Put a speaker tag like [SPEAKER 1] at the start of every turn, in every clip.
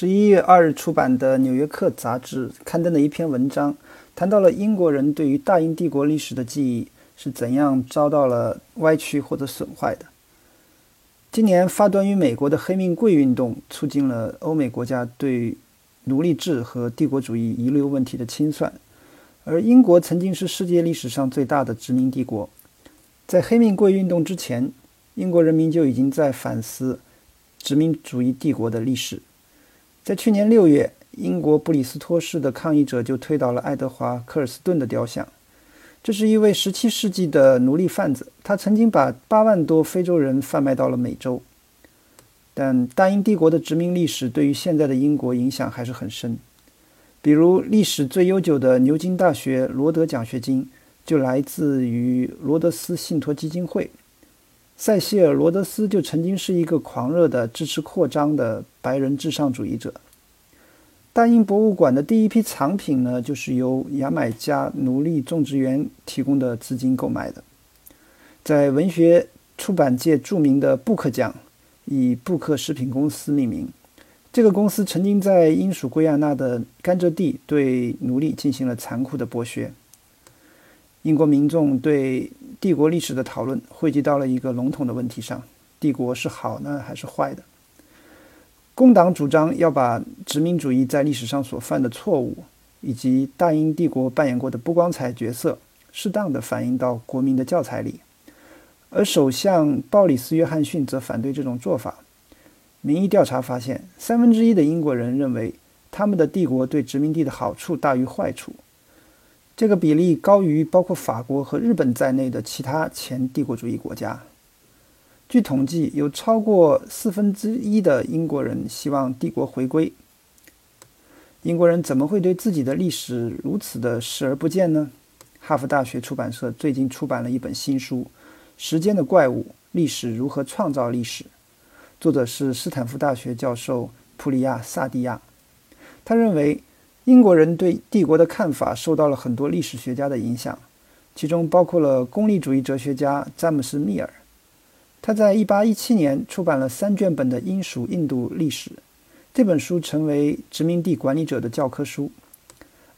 [SPEAKER 1] 十一月二日出版的《纽约客》杂志刊登的一篇文章，谈到了英国人对于大英帝国历史的记忆是怎样遭到了歪曲或者损坏的。今年发端于美国的黑命贵运动，促进了欧美国家对奴隶制和帝国主义遗留问题的清算，而英国曾经是世界历史上最大的殖民帝国。在黑命贵运动之前，英国人民就已经在反思殖民主义帝国的历史。在去年六月，英国布里斯托市的抗议者就推倒了爱德华·科尔斯顿的雕像。这是一位17世纪的奴隶贩子，他曾经把八万多非洲人贩卖到了美洲。但大英帝国的殖民历史对于现在的英国影响还是很深。比如，历史最悠久的牛津大学罗德奖学金就来自于罗德斯信托基金会。塞西尔·罗德斯就曾经是一个狂热的支持扩张的白人至上主义者。大英博物馆的第一批藏品呢，就是由牙买加奴隶种植园提供的资金购买的。在文学出版界著名的布克奖以布克食品公司命名。这个公司曾经在英属圭亚那的甘蔗地对奴隶进行了残酷的剥削。英国民众对。帝国历史的讨论汇集到了一个笼统的问题上：帝国是好呢还是坏的？工党主张要把殖民主义在历史上所犯的错误，以及大英帝国扮演过的不光彩角色，适当的反映到国民的教材里；而首相鲍里斯·约翰逊则反对这种做法。民意调查发现，三分之一的英国人认为他们的帝国对殖民地的好处大于坏处。这个比例高于包括法国和日本在内的其他前帝国主义国家。据统计，有超过四分之一的英国人希望帝国回归。英国人怎么会对自己的历史如此的视而不见呢？哈佛大学出版社最近出版了一本新书《时间的怪物：历史如何创造历史》，作者是斯坦福大学教授普里亚·萨蒂亚。他认为。英国人对帝国的看法受到了很多历史学家的影响，其中包括了功利主义哲学家詹姆斯·密尔。他在1817年出版了三卷本的《英属印度历史》，这本书成为殖民地管理者的教科书。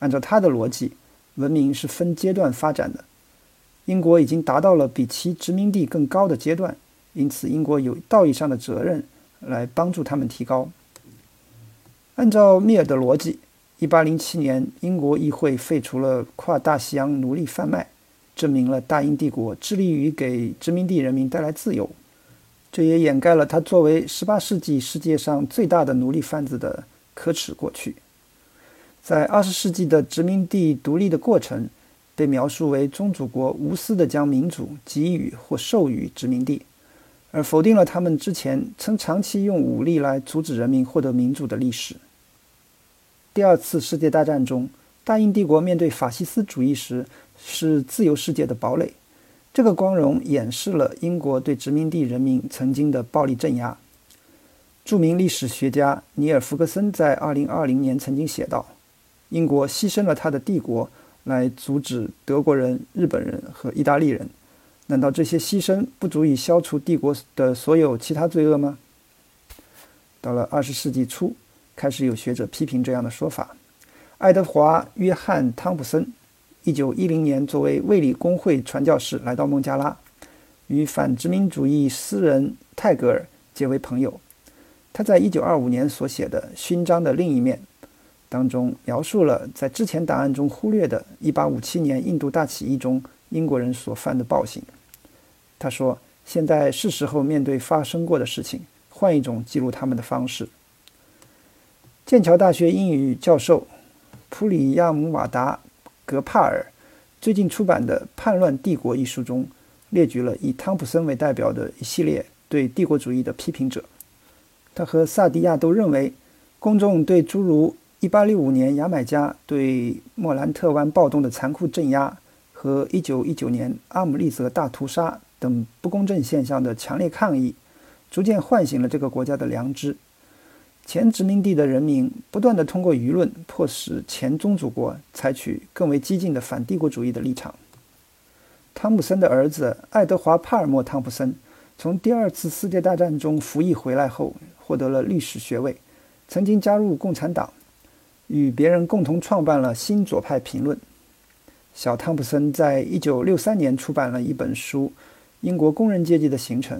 [SPEAKER 1] 按照他的逻辑，文明是分阶段发展的。英国已经达到了比其殖民地更高的阶段，因此英国有道义上的责任来帮助他们提高。按照密尔的逻辑。一八零七年，英国议会废除了跨大西洋奴隶贩卖，证明了大英帝国致力于给殖民地人民带来自由。这也掩盖了他作为十八世纪世界上最大的奴隶贩子的可耻过去。在二十世纪的殖民地独立的过程，被描述为宗主国无私地将民主给予或授予殖民地，而否定了他们之前曾长期用武力来阻止人民获得民主的历史。第二次世界大战中，大英帝国面对法西斯主义时是自由世界的堡垒。这个光荣掩饰了英国对殖民地人民曾经的暴力镇压。著名历史学家尼尔·福格森在2020年曾经写道：“英国牺牲了他的帝国来阻止德国人、日本人和意大利人。难道这些牺牲不足以消除帝国的所有其他罪恶吗？”到了20世纪初。开始有学者批评这样的说法。爱德华·约翰·汤普森，1910年作为卫理公会传教士来到孟加拉，与反殖民主义诗人泰戈尔结为朋友。他在1925年所写的《勋章的另一面》当中，描述了在之前档案中忽略的1857年印度大起义中英国人所犯的暴行。他说：“现在是时候面对发生过的事情，换一种记录他们的方式。”剑桥大学英语教授普里亚姆瓦达格帕尔最近出版的《叛乱帝国》一书中，列举了以汤普森为代表的一系列对帝国主义的批评者。他和萨迪亚都认为，公众对诸如1865年牙买加对莫兰特湾暴动的残酷镇压和1919年阿姆利泽大屠杀等不公正现象的强烈抗议，逐渐唤醒了这个国家的良知。前殖民地的人民不断地通过舆论迫使前宗主国采取更为激进的反帝国主义的立场。汤普森的儿子爱德华·帕尔默·汤普森从第二次世界大战中服役回来后，获得了历史学位。曾经加入共产党，与别人共同创办了新左派评论。小汤普森在一九六三年出版了一本书《英国工人阶级的形成》，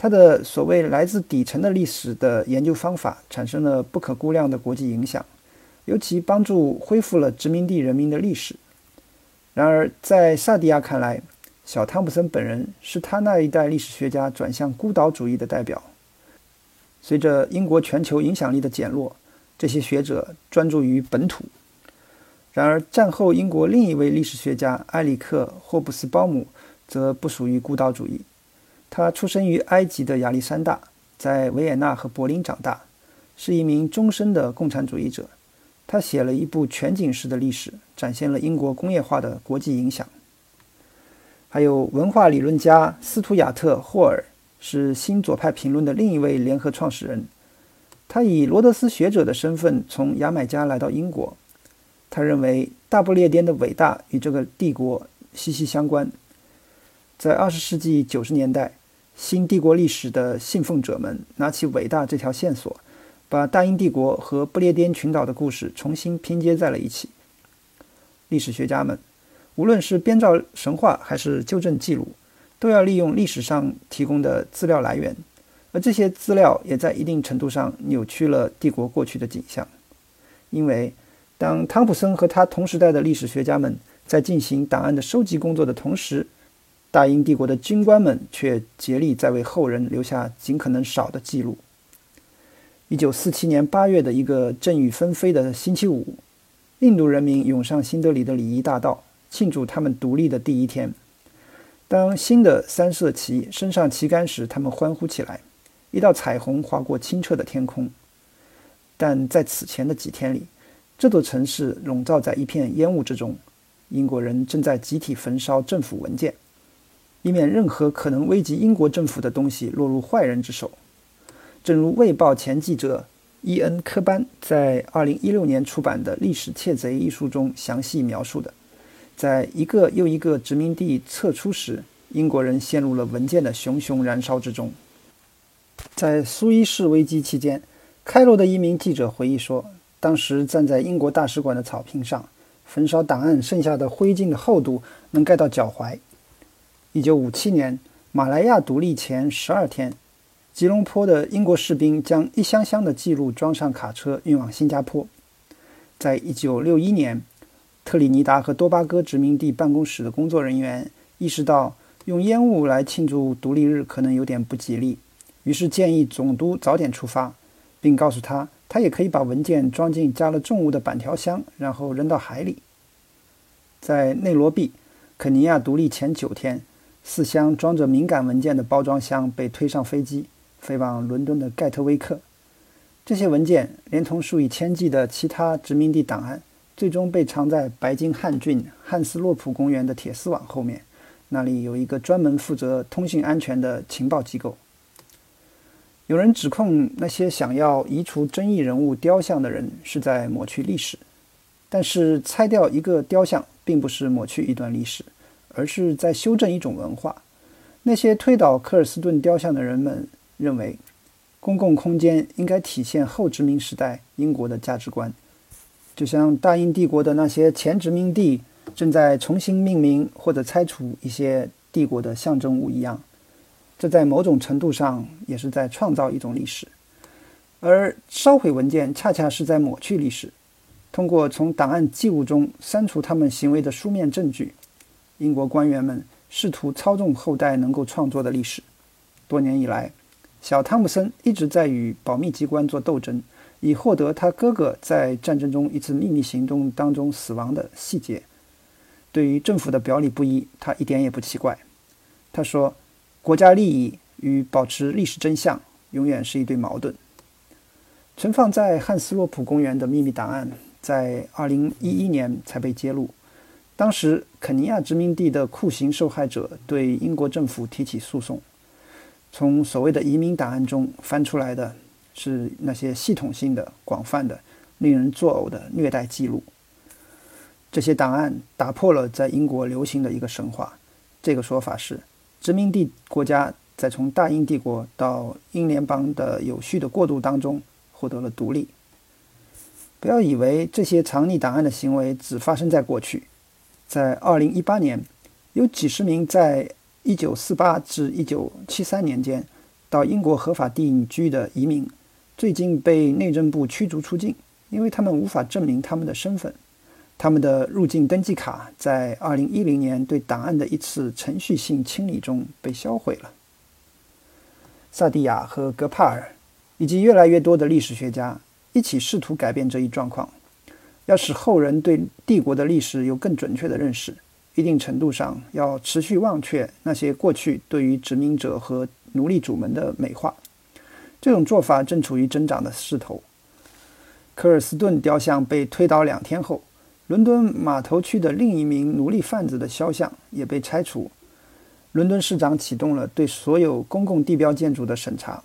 [SPEAKER 1] 他的所谓来自底层的历史的研究方法产生了不可估量的国际影响，尤其帮助恢复了殖民地人民的历史。然而，在萨迪亚看来，小汤普森本人是他那一代历史学家转向孤岛主义的代表。随着英国全球影响力的减弱，这些学者专注于本土。然而，战后英国另一位历史学家埃里克·霍布斯鲍姆则不属于孤岛主义。他出生于埃及的亚历山大，在维也纳和柏林长大，是一名终身的共产主义者。他写了一部全景式的历史，展现了英国工业化的国际影响。还有文化理论家斯图亚特·霍尔，是新左派评论的另一位联合创始人。他以罗德斯学者的身份从牙买加来到英国。他认为大不列颠的伟大与这个帝国息息相关。在二十世纪九十年代，新帝国历史的信奉者们拿起伟大这条线索。把大英帝国和不列颠群岛的故事重新拼接在了一起。历史学家们，无论是编造神话还是纠正记录，都要利用历史上提供的资料来源，而这些资料也在一定程度上扭曲了帝国过去的景象。因为，当汤普森和他同时代的历史学家们在进行档案的收集工作的同时，大英帝国的军官们却竭力在为后人留下尽可能少的记录。一九四七年八月的一个阵雨纷飞的星期五，印度人民涌上新德里的礼仪大道，庆祝他们独立的第一天。当新的三色旗升上旗杆时，他们欢呼起来，一道彩虹划过清澈的天空。但在此前的几天里，这座城市笼罩在一片烟雾之中，英国人正在集体焚烧政府文件，以免任何可能危及英国政府的东西落入坏人之手。正如《卫报》前记者伊恩·科班在2016年出版的《历史窃贼》一书中详细描述的，在一个又一个殖民地撤出时，英国人陷入了文件的熊熊燃烧之中。在苏伊士危机期间，开罗的一名记者回忆说，当时站在英国大使馆的草坪上，焚烧档案剩下的灰烬的厚度能盖到脚踝。1957年，马来亚独立前12天。吉隆坡的英国士兵将一箱箱的记录装上卡车运往新加坡。在一九六一年，特立尼达和多巴哥殖民地办公室的工作人员意识到用烟雾来庆祝独立日可能有点不吉利，于是建议总督早点出发，并告诉他，他也可以把文件装进加了重物的板条箱，然后扔到海里。在内罗毕，肯尼亚独立前九天，四箱装着敏感文件的包装箱被推上飞机。飞往伦敦的盖特威克，这些文件连同数以千计的其他殖民地档案，最终被藏在白金汉郡汉斯洛普公园的铁丝网后面。那里有一个专门负责通信安全的情报机构。有人指控那些想要移除争议人物雕像的人是在抹去历史，但是拆掉一个雕像并不是抹去一段历史，而是在修正一种文化。那些推倒科尔斯顿雕像的人们。认为，公共空间应该体现后殖民时代英国的价值观，就像大英帝国的那些前殖民地正在重新命名或者拆除一些帝国的象征物一样。这在某种程度上也是在创造一种历史，而烧毁文件恰恰是在抹去历史。通过从档案记录中删除他们行为的书面证据，英国官员们试图操纵后代能够创作的历史。多年以来。小汤姆森一直在与保密机关做斗争，以获得他哥哥在战争中一次秘密行动当中死亡的细节。对于政府的表里不一，他一点也不奇怪。他说：“国家利益与保持历史真相永远是一对矛盾。”存放在汉斯洛普公园的秘密档案在2011年才被揭露。当时，肯尼亚殖民地的酷刑受害者对英国政府提起诉讼。从所谓的移民档案中翻出来的是那些系统性的、广泛的、令人作呕的虐待记录。这些档案打破了在英国流行的一个神话。这个说法是，殖民地国家在从大英帝国到英联邦的有序的过渡当中，获得了独立。不要以为这些藏匿档案的行为只发生在过去，在2018年，有几十名在1948至1973年间到英国合法定居的移民，最近被内政部驱逐出境，因为他们无法证明他们的身份。他们的入境登记卡在2010年对档案的一次程序性清理中被销毁了。萨蒂亚和格帕尔以及越来越多的历史学家一起试图改变这一状况，要使后人对帝国的历史有更准确的认识。一定程度上，要持续忘却那些过去对于殖民者和奴隶主们的美化。这种做法正处于增长的势头。科尔斯顿雕像被推倒两天后。伦敦码头区的另一名奴隶贩子的肖像也被拆除。伦敦市长启动了对所有公共地标建筑的审查。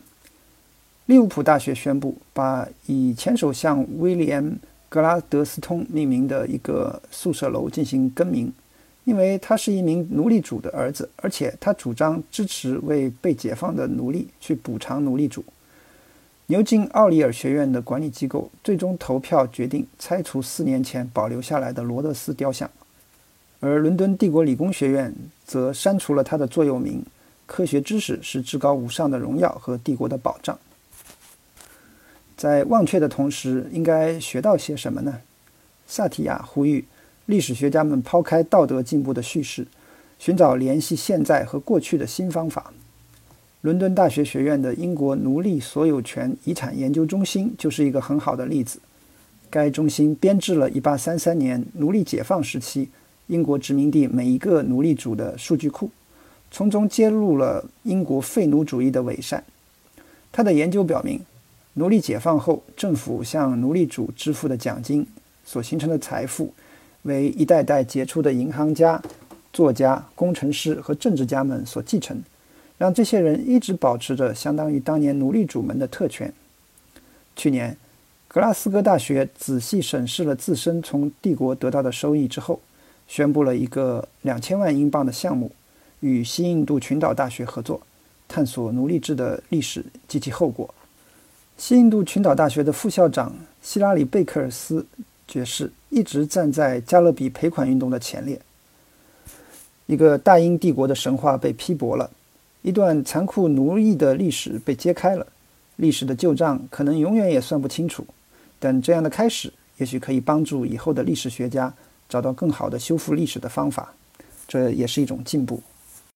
[SPEAKER 1] 利物浦大学宣布，把以前首相威廉·格拉德斯通命名的一个宿舍楼进行更名，因为他是一名奴隶主的儿子，而且他主张支持为被解放的奴隶去补偿奴隶主。牛津奥里尔学院的管理机构最终投票决定拆除四年前保留下来的罗德斯雕像，而伦敦帝国理工学院则删除了他的座右铭：“科学知识是至高无上的荣耀和帝国的保障。”在忘却的同时，应该学到些什么呢？萨提亚呼吁历史学家们抛开道德进步的叙事，寻找联系现在和过去的新方法。伦敦大学学院的英国奴隶所有权遗产研究中心就是一个很好的例子。该中心编制了1833年奴隶解放时期英国殖民地每一个奴隶主的数据库，从中揭露了英国废奴主义的伪善。他的研究表明，奴隶解放后，政府向奴隶主支付的奖金所形成的财富，为一代代杰出的银行家、作家、工程师和政治家们所继承。让这些人一直保持着相当于当年奴隶主们的特权。去年，格拉斯哥大学仔细审视了自身从帝国得到的收益之后，宣布了一个两千万英镑的项目，与西印度群岛大学合作，探索奴隶制的历史及其后果。西印度群岛大学的副校长希拉里·贝克尔斯爵士一直站在加勒比赔款运动的前列。一个大英帝国的神话被批驳了。一段残酷奴役的历史被揭开了，历史的旧账可能永远也算不清楚，但这样的开始也许可以帮助以后的历史学家找到更好的修复历史的方法，这也是一种进步。